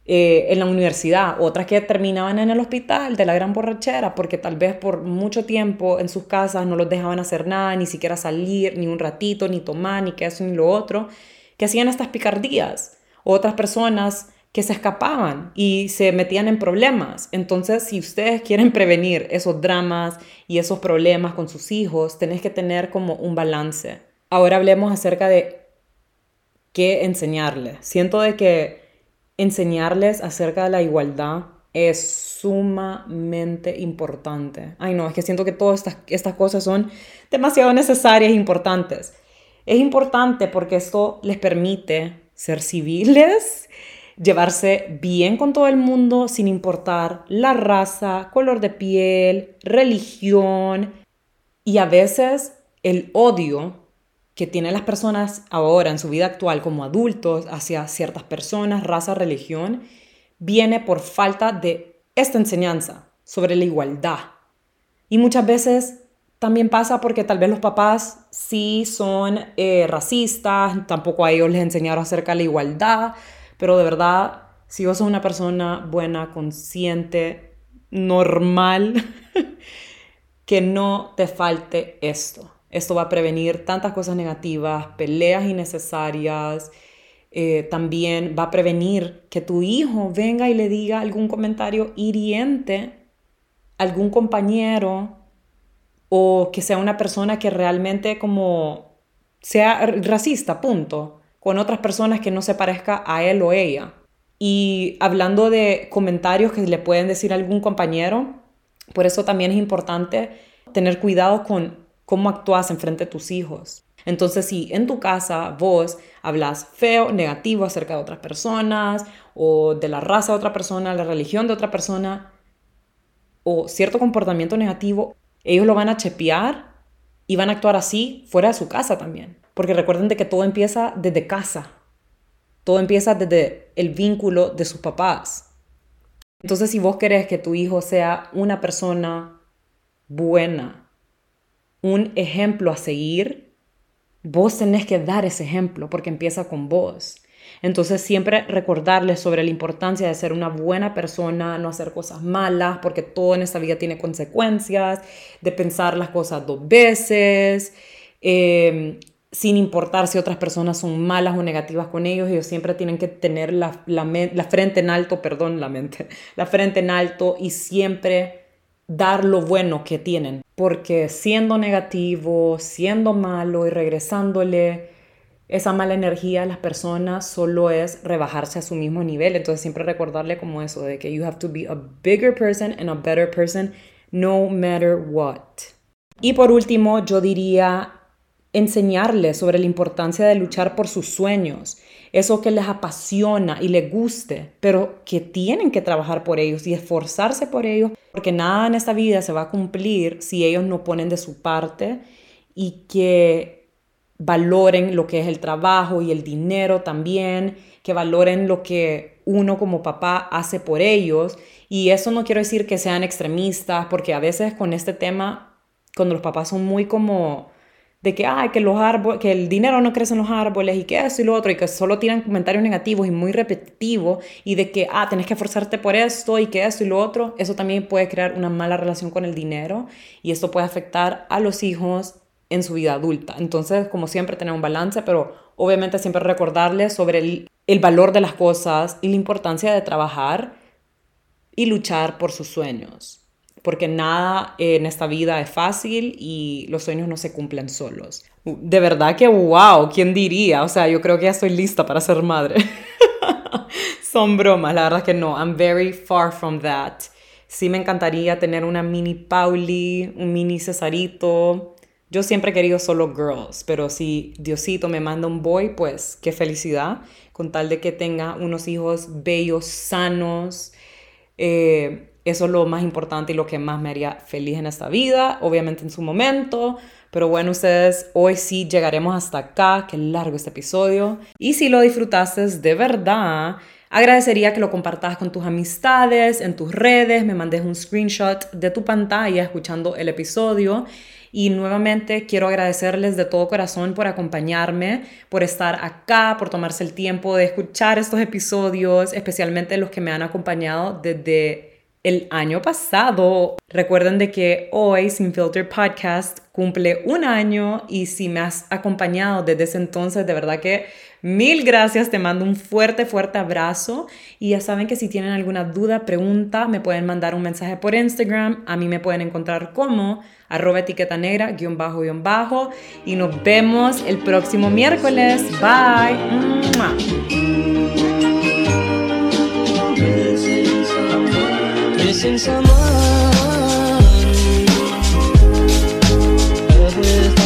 Eh, en la universidad, otras que terminaban en el hospital de la gran borrachera, porque tal vez por mucho tiempo en sus casas no los dejaban hacer nada, ni siquiera salir, ni un ratito, ni tomar, ni que eso, ni lo otro, que hacían estas picardías. Otras personas que se escapaban y se metían en problemas. Entonces, si ustedes quieren prevenir esos dramas y esos problemas con sus hijos, tenés que tener como un balance. Ahora hablemos acerca de qué enseñarles. Siento de que enseñarles acerca de la igualdad es sumamente importante. Ay, no, es que siento que todas estas, estas cosas son demasiado necesarias e importantes. Es importante porque esto les permite ser civiles llevarse bien con todo el mundo sin importar la raza, color de piel, religión y a veces el odio que tienen las personas ahora en su vida actual como adultos hacia ciertas personas, raza, religión, viene por falta de esta enseñanza sobre la igualdad. Y muchas veces también pasa porque tal vez los papás sí son eh, racistas, tampoco a ellos les enseñaron acerca de la igualdad, pero de verdad, si vos sos una persona buena, consciente, normal, que no te falte esto. Esto va a prevenir tantas cosas negativas, peleas innecesarias. Eh, también va a prevenir que tu hijo venga y le diga algún comentario hiriente a algún compañero o que sea una persona que realmente como sea racista, punto, con otras personas que no se parezca a él o ella. Y hablando de comentarios que le pueden decir algún compañero, por eso también es importante tener cuidado con cómo actúas en frente de tus hijos. Entonces, si en tu casa vos hablas feo, negativo acerca de otras personas, o de la raza de otra persona, la religión de otra persona, o cierto comportamiento negativo, ellos lo van a chepear y van a actuar así fuera de su casa también. Porque recuerden de que todo empieza desde casa. Todo empieza desde el vínculo de sus papás. Entonces, si vos querés que tu hijo sea una persona buena, un ejemplo a seguir, vos tenés que dar ese ejemplo porque empieza con vos. Entonces siempre recordarles sobre la importancia de ser una buena persona, no hacer cosas malas, porque todo en esta vida tiene consecuencias, de pensar las cosas dos veces, em, sin importar si otras personas son malas o negativas con ellos, ellos siempre tienen que tener la, la frente en alto, perdón, la mente, la frente en alto y siempre dar lo bueno que tienen, porque siendo negativo, siendo malo y regresándole esa mala energía a las personas solo es rebajarse a su mismo nivel. Entonces siempre recordarle como eso, de que you have to be a bigger person and a better person no matter what. Y por último, yo diría enseñarles sobre la importancia de luchar por sus sueños, eso que les apasiona y les guste, pero que tienen que trabajar por ellos y esforzarse por ellos, porque nada en esta vida se va a cumplir si ellos no ponen de su parte y que valoren lo que es el trabajo y el dinero también, que valoren lo que uno como papá hace por ellos. Y eso no quiero decir que sean extremistas, porque a veces con este tema, cuando los papás son muy como de que, ay, que, los árboles, que el dinero no crece en los árboles y que eso y lo otro, y que solo tiran comentarios negativos y muy repetitivos, y de que, ah, tenés que esforzarte por esto y que eso y lo otro, eso también puede crear una mala relación con el dinero y esto puede afectar a los hijos en su vida adulta. Entonces, como siempre, tener un balance, pero obviamente siempre recordarles sobre el, el valor de las cosas y la importancia de trabajar y luchar por sus sueños porque nada en esta vida es fácil y los sueños no se cumplen solos. De verdad que wow, ¿quién diría? O sea, yo creo que ya estoy lista para ser madre. Son bromas, la verdad que no, I'm very far from that. Sí me encantaría tener una mini Pauli, un mini Cesarito. Yo siempre he querido solo girls, pero si Diosito me manda un boy, pues qué felicidad, con tal de que tenga unos hijos bellos, sanos, eh, eso es lo más importante y lo que más me haría feliz en esta vida, obviamente en su momento. Pero bueno, ustedes, hoy sí llegaremos hasta acá. Qué largo este episodio. Y si lo disfrutaste de verdad, agradecería que lo compartas con tus amistades, en tus redes, me mandes un screenshot de tu pantalla escuchando el episodio. Y nuevamente quiero agradecerles de todo corazón por acompañarme, por estar acá, por tomarse el tiempo de escuchar estos episodios, especialmente los que me han acompañado desde el año pasado. Recuerden de que hoy Sin Filter Podcast cumple un año y si me has acompañado desde ese entonces, de verdad que mil gracias, te mando un fuerte, fuerte abrazo y ya saben que si tienen alguna duda, pregunta, me pueden mandar un mensaje por Instagram, a mí me pueden encontrar como arroba etiqueta negra, guion bajo, guion bajo y nos vemos el próximo miércoles. Bye. missing someone. Everything